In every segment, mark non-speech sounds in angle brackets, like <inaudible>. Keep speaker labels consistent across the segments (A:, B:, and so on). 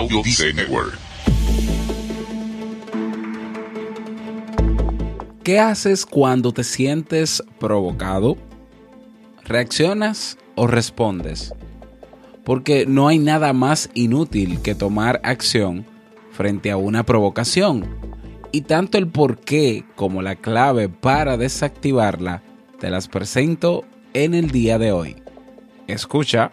A: Audio Network.
B: ¿Qué haces cuando te sientes provocado? ¿Reaccionas o respondes? Porque no hay nada más inútil que tomar acción frente a una provocación. Y tanto el por qué como la clave para desactivarla te las presento en el día de hoy. Escucha.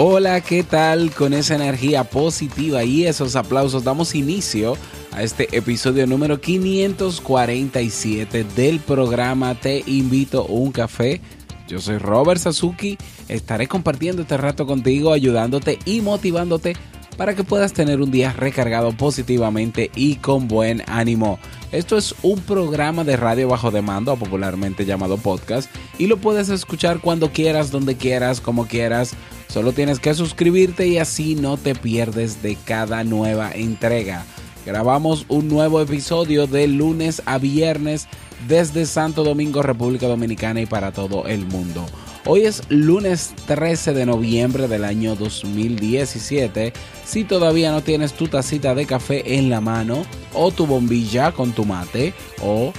B: Hola, ¿qué tal? Con esa energía positiva y esos aplausos damos inicio a este episodio número 547 del programa Te invito a un café. Yo soy Robert Sasuki, estaré compartiendo este rato contigo, ayudándote y motivándote para que puedas tener un día recargado positivamente y con buen ánimo. Esto es un programa de radio bajo demanda, popularmente llamado podcast, y lo puedes escuchar cuando quieras, donde quieras, como quieras Solo tienes que suscribirte y así no te pierdes de cada nueva entrega. Grabamos un nuevo episodio de lunes a viernes desde Santo Domingo, República Dominicana y para todo el mundo. Hoy es lunes 13 de noviembre del año 2017. Si todavía no tienes tu tacita de café en la mano, o tu bombilla con tu mate, o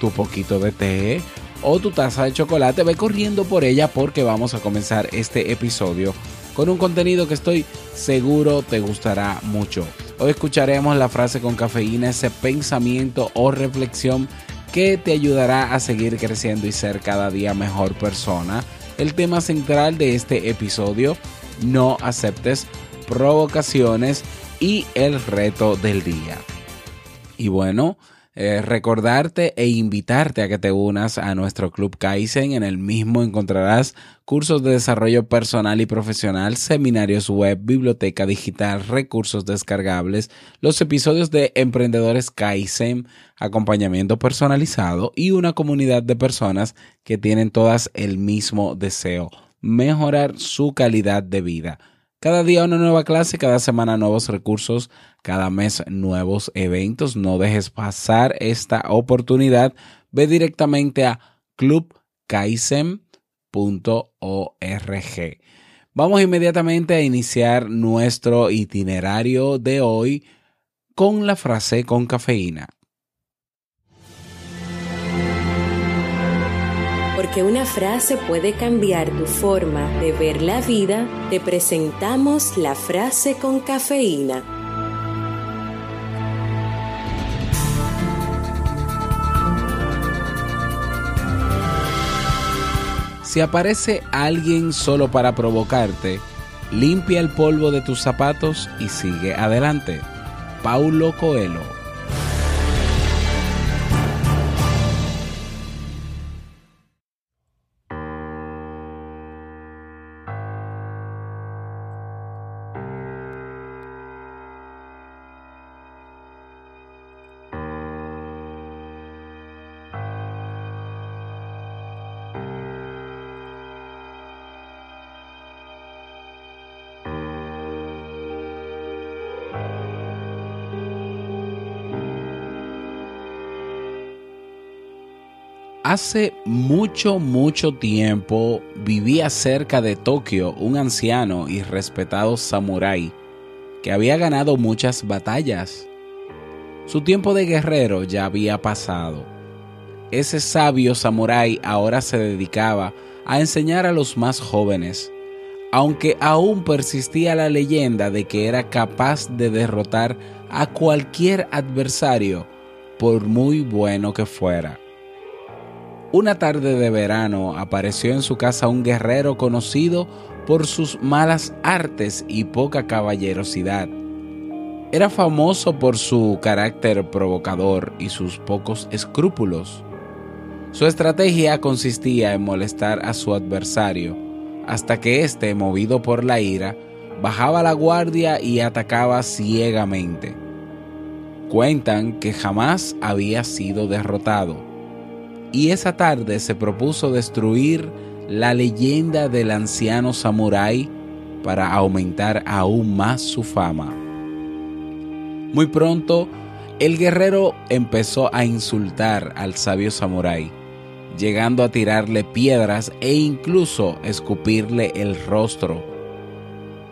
B: tu poquito de té, o tu taza de chocolate, ve corriendo por ella porque vamos a comenzar este episodio con un contenido que estoy seguro te gustará mucho. Hoy escucharemos la frase con cafeína, ese pensamiento o reflexión que te ayudará a seguir creciendo y ser cada día mejor persona. El tema central de este episodio, no aceptes provocaciones y el reto del día. Y bueno, eh, recordarte e invitarte a que te unas a nuestro club Kaizen. En el mismo encontrarás cursos de desarrollo personal y profesional, seminarios web, biblioteca digital, recursos descargables, los episodios de Emprendedores Kaizen, acompañamiento personalizado y una comunidad de personas que tienen todas el mismo deseo, mejorar su calidad de vida. Cada día una nueva clase, cada semana nuevos recursos, cada mes nuevos eventos. No dejes pasar esta oportunidad. Ve directamente a clubkaisen.org. Vamos inmediatamente a iniciar nuestro itinerario de hoy con la frase con cafeína.
C: Porque una frase puede cambiar tu forma de ver la vida, te presentamos la frase con cafeína.
B: Si aparece alguien solo para provocarte, limpia el polvo de tus zapatos y sigue adelante. Paulo Coelho Hace mucho, mucho tiempo vivía cerca de Tokio un anciano y respetado samurái que había ganado muchas batallas. Su tiempo de guerrero ya había pasado. Ese sabio samurái ahora se dedicaba a enseñar a los más jóvenes, aunque aún persistía la leyenda de que era capaz de derrotar a cualquier adversario, por muy bueno que fuera. Una tarde de verano apareció en su casa un guerrero conocido por sus malas artes y poca caballerosidad. Era famoso por su carácter provocador y sus pocos escrúpulos. Su estrategia consistía en molestar a su adversario, hasta que éste, movido por la ira, bajaba la guardia y atacaba ciegamente. Cuentan que jamás había sido derrotado, y esa tarde se propuso destruir la leyenda del anciano samurái para aumentar aún más su fama. Muy pronto, el guerrero empezó a insultar al sabio samurái llegando a tirarle piedras e incluso escupirle el rostro.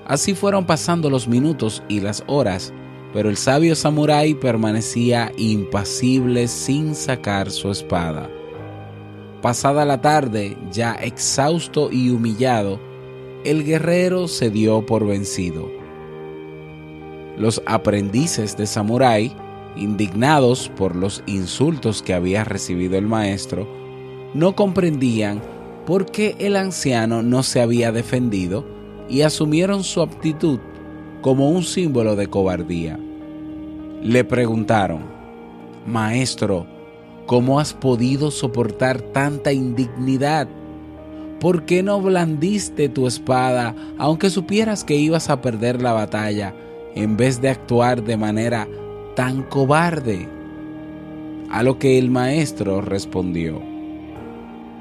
B: Así fueron pasando los minutos y las horas, pero el sabio samurái permanecía impasible sin sacar su espada. Pasada la tarde, ya exhausto y humillado, el guerrero se dio por vencido. Los aprendices de samurái, indignados por los insultos que había recibido el maestro, no comprendían por qué el anciano no se había defendido y asumieron su aptitud como un símbolo de cobardía. Le preguntaron, Maestro, ¿cómo has podido soportar tanta indignidad? ¿Por qué no blandiste tu espada aunque supieras que ibas a perder la batalla en vez de actuar de manera tan cobarde? A lo que el maestro respondió,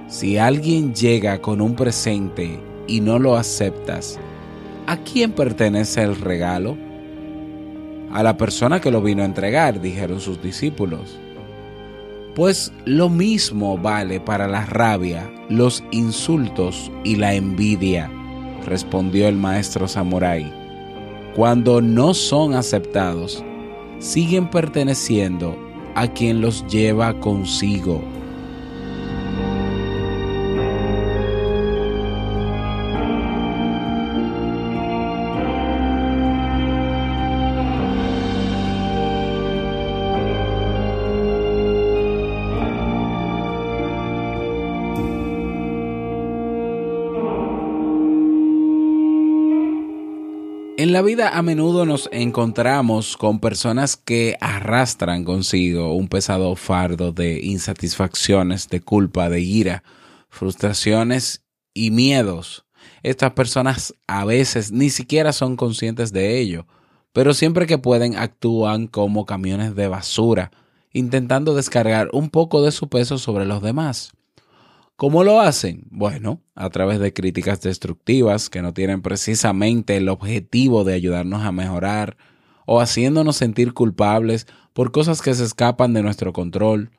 B: si alguien llega con un presente y no lo aceptas, ¿a quién pertenece el regalo? A la persona que lo vino a entregar, dijeron sus discípulos. Pues lo mismo vale para la rabia, los insultos y la envidia, respondió el maestro Samurai. Cuando no son aceptados, siguen perteneciendo a quien los lleva consigo. En la vida a menudo nos encontramos con personas que arrastran consigo un pesado fardo de insatisfacciones, de culpa, de ira, frustraciones y miedos. Estas personas a veces ni siquiera son conscientes de ello, pero siempre que pueden actúan como camiones de basura, intentando descargar un poco de su peso sobre los demás. ¿Cómo lo hacen? Bueno, a través de críticas destructivas que no tienen precisamente el objetivo de ayudarnos a mejorar o haciéndonos sentir culpables por cosas que se escapan de nuestro control,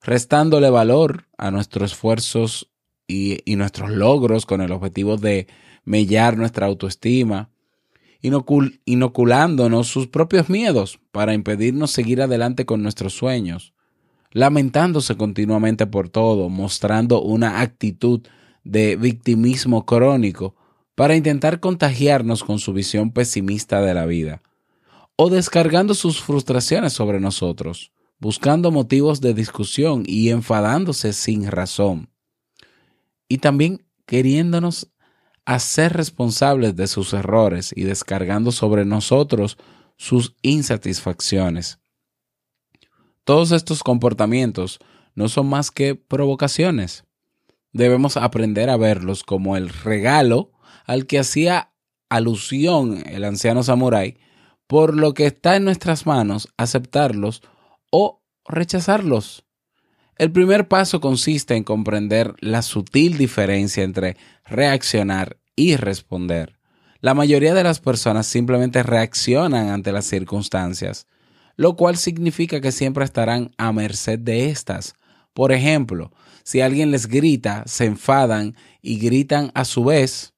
B: restándole valor a nuestros esfuerzos y, nuestros logros con el objetivo de mellar nuestra autoestima, inoculándonos sus propios miedos para impedirnos seguir adelante con nuestros sueños lamentándose continuamente por todo, mostrando una actitud de victimismo crónico para intentar contagiarnos con su visión pesimista de la vida, o descargando sus frustraciones sobre nosotros, buscando motivos de discusión y enfadándose sin razón, y también queriéndonos hacer responsables de sus errores y descargando sobre nosotros sus insatisfacciones. Todos estos comportamientos no son más que provocaciones. Debemos aprender a verlos como el regalo al que hacía alusión el anciano samurái, por lo que está en nuestras manos aceptarlos o rechazarlos. El primer paso consiste en comprender la sutil diferencia entre reaccionar y responder. La mayoría de las personas simplemente reaccionan ante las circunstancias, lo cual significa que siempre estarán a merced de estas. Por ejemplo, si alguien les grita, se enfadan y gritan a su vez,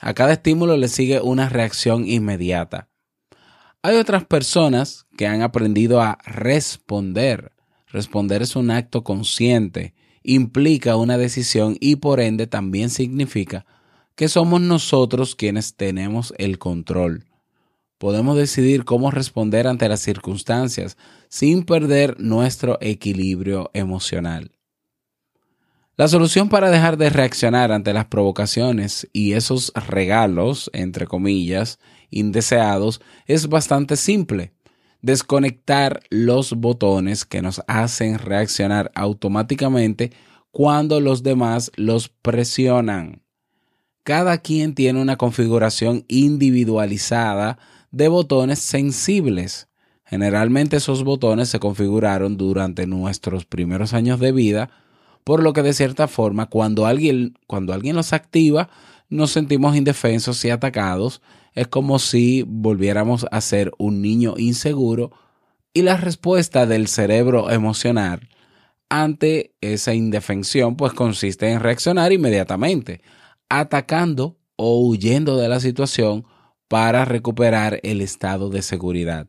B: a cada estímulo le sigue una reacción inmediata. Hay otras personas que han aprendido a responder. Responder es un acto consciente, implica una decisión y por ende también significa que somos nosotros quienes tenemos el control. Podemos decidir cómo responder ante las circunstancias sin perder nuestro equilibrio emocional. La solución para dejar de reaccionar ante las provocaciones y esos regalos, entre comillas, indeseados, es bastante simple. Desconectar los botones que nos hacen reaccionar automáticamente cuando los demás los presionan. Cada quien tiene una configuración individualizada de botones sensibles. Generalmente esos botones se configuraron durante nuestros primeros años de vida, por lo que de cierta forma cuando alguien, cuando alguien los activa, nos sentimos indefensos y atacados. Es como si volviéramos a ser un niño inseguro y la respuesta del cerebro emocional ante esa indefensión pues consiste en reaccionar inmediatamente, atacando o huyendo de la situación para recuperar el estado de seguridad.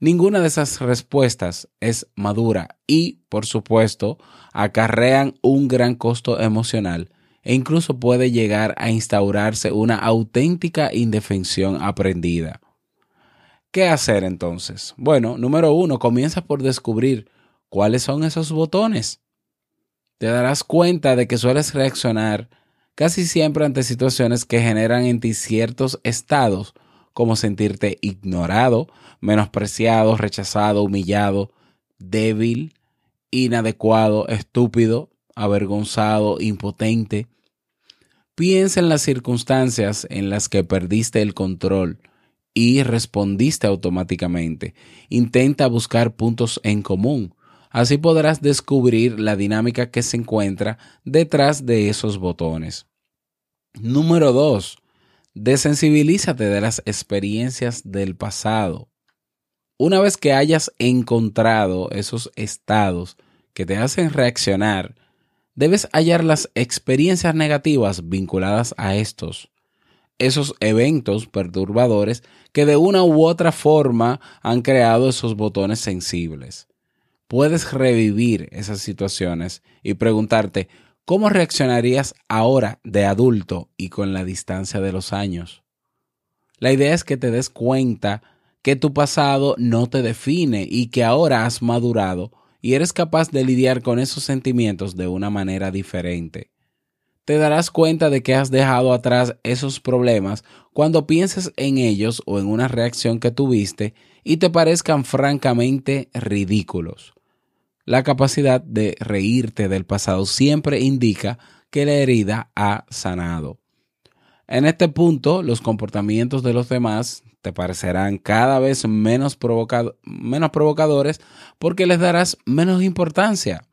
B: Ninguna de esas respuestas es madura y, por supuesto, acarrean un gran costo emocional e incluso puede llegar a instaurarse una auténtica indefensión aprendida. ¿Qué hacer entonces? Bueno, número uno, comienza por descubrir cuáles son esos botones. Te darás cuenta de que sueles reaccionar casi siempre ante situaciones que generan en ti ciertos estados, como sentirte ignorado, menospreciado, rechazado, humillado, débil, inadecuado, estúpido, avergonzado, impotente. Piensa en las circunstancias en las que perdiste el control y respondiste automáticamente. Intenta buscar puntos en común. Así podrás descubrir la dinámica que se encuentra detrás de esos botones. Número 2. Desensibilízate de las experiencias del pasado. Una vez que hayas encontrado esos estados que te hacen reaccionar, debes hallar las experiencias negativas vinculadas a estos, esos eventos perturbadores que de una u otra forma han creado esos botones sensibles puedes revivir esas situaciones y preguntarte, ¿cómo reaccionarías ahora de adulto y con la distancia de los años? La idea es que te des cuenta que tu pasado no te define y que ahora has madurado y eres capaz de lidiar con esos sentimientos de una manera diferente. Te darás cuenta de que has dejado atrás esos problemas cuando pienses en ellos o en una reacción que tuviste y te parezcan francamente ridículos. La capacidad de reírte del pasado siempre indica que la herida ha sanado. En este punto, los comportamientos de los demás te parecerán cada vez menos, menos provocadores porque les darás menos importancia.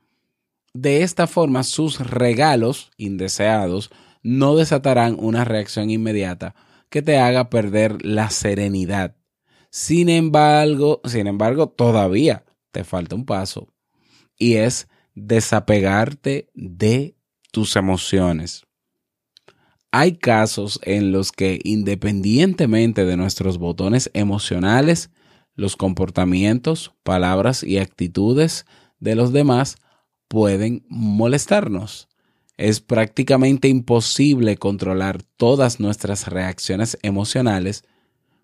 B: De esta forma, sus regalos indeseados no desatarán una reacción inmediata que te haga perder la serenidad. Sin embargo, sin embargo, todavía te falta un paso y es desapegarte de tus emociones. Hay casos en los que independientemente de nuestros botones emocionales, los comportamientos, palabras y actitudes de los demás pueden molestarnos. Es prácticamente imposible controlar todas nuestras reacciones emocionales,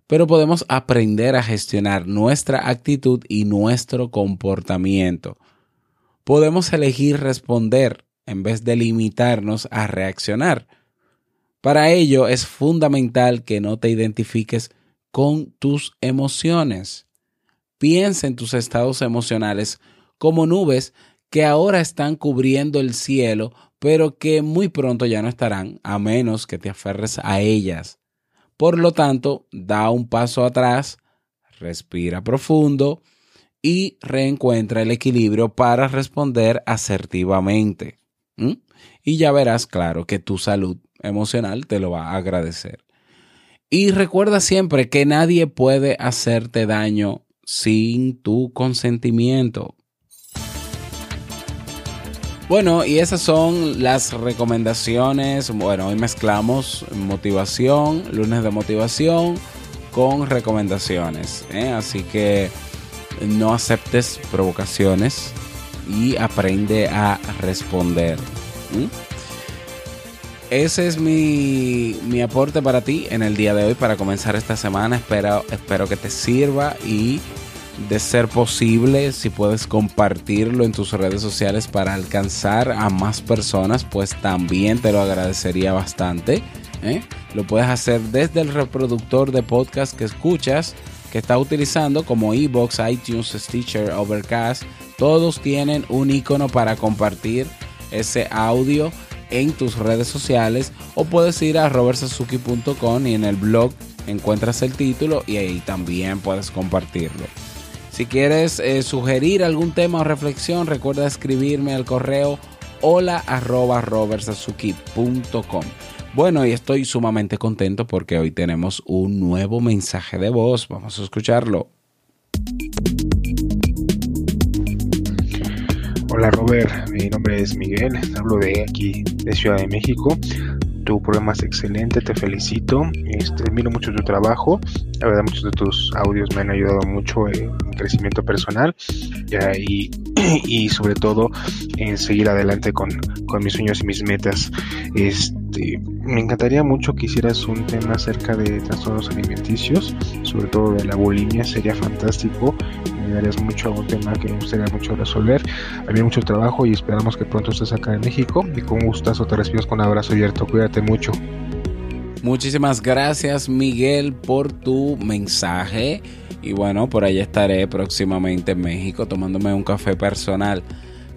B: pero podemos aprender a gestionar nuestra actitud y nuestro comportamiento podemos elegir responder en vez de limitarnos a reaccionar. Para ello es fundamental que no te identifiques con tus emociones. Piensa en tus estados emocionales como nubes que ahora están cubriendo el cielo, pero que muy pronto ya no estarán, a menos que te aferres a ellas. Por lo tanto, da un paso atrás, respira profundo, y reencuentra el equilibrio para responder asertivamente. Y ya verás, claro, que tu salud emocional te lo va a agradecer. Y recuerda siempre que nadie puede hacerte daño sin tu consentimiento. Bueno, y esas son las recomendaciones. Bueno, hoy mezclamos motivación, lunes de motivación, con recomendaciones. ¿eh? Así que no aceptes provocaciones y aprende a responder. ese es mi, mi, aporte para ti en el día de hoy para comenzar esta semana. Espero, espero que te sirva y de ser posible, si puedes compartirlo en tus redes sociales para alcanzar a más personas, pues también te lo agradecería bastante. ¿eh? Lo puedes hacer desde el reproductor de podcast que escuchas, que está utilizando como Ebox, iTunes, Stitcher, Overcast. Todos tienen un icono para compartir ese audio en tus redes sociales o puedes ir a robertsazuki.com y en el blog encuentras el título y ahí también puedes compartirlo. Si quieres eh, sugerir algún tema o reflexión, recuerda escribirme al correo hola Bueno, y estoy sumamente contento porque hoy tenemos un nuevo mensaje de voz. Vamos a escucharlo.
A: Hola Robert, mi nombre es Miguel, hablo de aquí, de Ciudad de México tu programa es excelente, te felicito. Este, admiro mucho tu trabajo. La verdad, muchos de tus audios me han ayudado mucho en mi crecimiento personal y, <clears throat> y, sobre todo en seguir adelante con, con mis sueños y mis metas. Este, me encantaría mucho que hicieras un tema acerca de trastornos alimenticios, sobre todo de la bulimia, sería fantástico me darías mucho a un tema que me gustaría mucho resolver. Había mucho trabajo y esperamos que pronto estés acá en México. Y con gustazo te recibimos con un abrazo abierto. Cuídate mucho.
B: Muchísimas gracias Miguel por tu mensaje. Y bueno, por allá estaré próximamente en México tomándome un café personal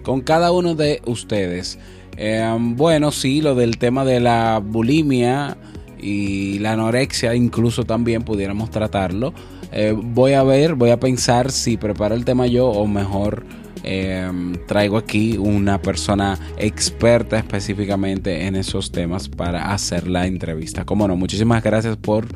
B: con cada uno de ustedes. Em, bueno, sí, lo del tema de la bulimia y la anorexia incluso también pudiéramos tratarlo. Eh, voy a ver, voy a pensar si preparo el tema yo o mejor em, traigo aquí una persona experta específicamente en esos temas para hacer la entrevista. Como no, muchísimas gracias por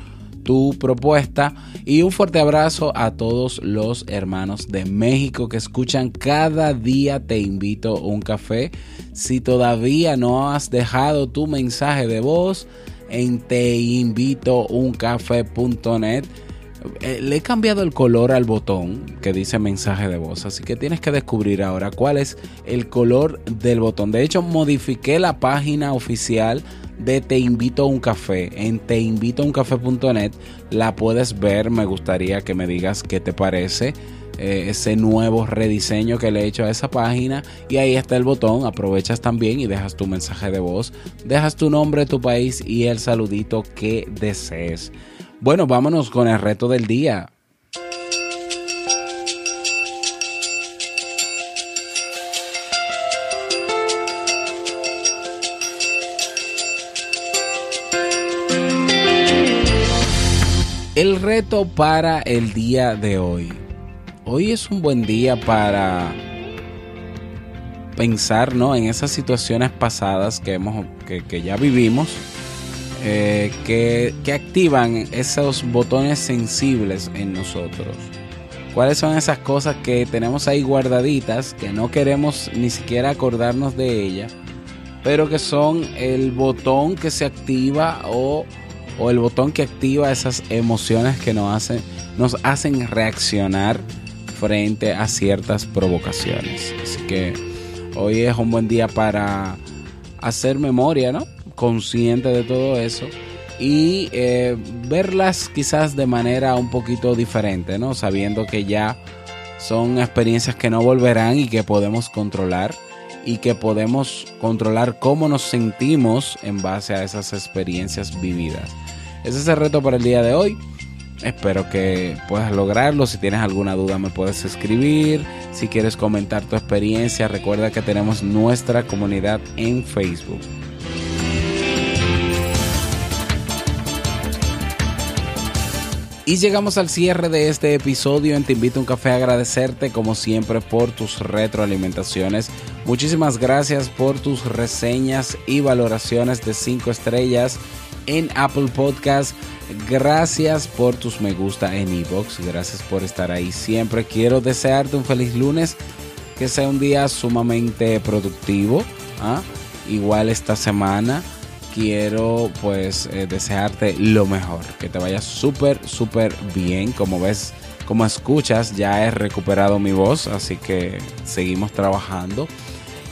B: tu propuesta y un fuerte abrazo a todos los hermanos de México que escuchan cada día te invito a un café. Si todavía no has dejado tu mensaje de voz en teinvitouncafé.net eh, le he cambiado el color al botón que dice mensaje de voz, así que tienes que descubrir ahora cuál es el color del botón. De hecho, modifiqué la página oficial de Te invito a un café en teinvitouncafé.net. La puedes ver, me gustaría que me digas qué te parece. Eh, ese nuevo rediseño que le he hecho a esa página y ahí está el botón aprovechas también y dejas tu mensaje de voz dejas tu nombre tu país y el saludito que desees bueno, vámonos con el reto del día. Reto para el día de hoy. Hoy es un buen día para pensar ¿no? en esas situaciones pasadas que, hemos, que ya vivimos eh, que, que activan esos botones sensibles en nosotros. ¿Cuáles son esas cosas que tenemos ahí guardaditas, que no queremos ni siquiera acordarnos de ellas, pero que son el botón que se activa o, o el botón que activa esas emociones que nos hacen, nos hacen reaccionar frente a ciertas provocaciones? Así que hoy es un buen día para hacer memoria, ¿no? consciente de todo eso y eh, verlas quizás de manera un poquito diferente, ¿no? Sabiendo que ya son experiencias que no volverán y que podemos controlar y que podemos controlar cómo nos sentimos en base a esas experiencias vividas. Ese es el reto para el día de hoy. Espero que puedas lograrlo. Si tienes alguna duda me puedes escribir. Si quieres comentar tu experiencia, recuerda que tenemos nuestra comunidad en Facebook. Y llegamos al cierre de este episodio en Te invito a un café a agradecerte como siempre por tus retroalimentaciones. Muchísimas gracias por tus reseñas y valoraciones de 5 estrellas en Apple Podcast. Gracias por tus me gusta en Evox. Gracias por estar ahí siempre. Quiero desearte un feliz lunes. Que sea un día sumamente productivo. ¿ah? Igual esta semana quiero pues eh, desearte lo mejor, que te vaya súper, súper bien. Como ves, como escuchas, ya he recuperado mi voz, así que seguimos trabajando.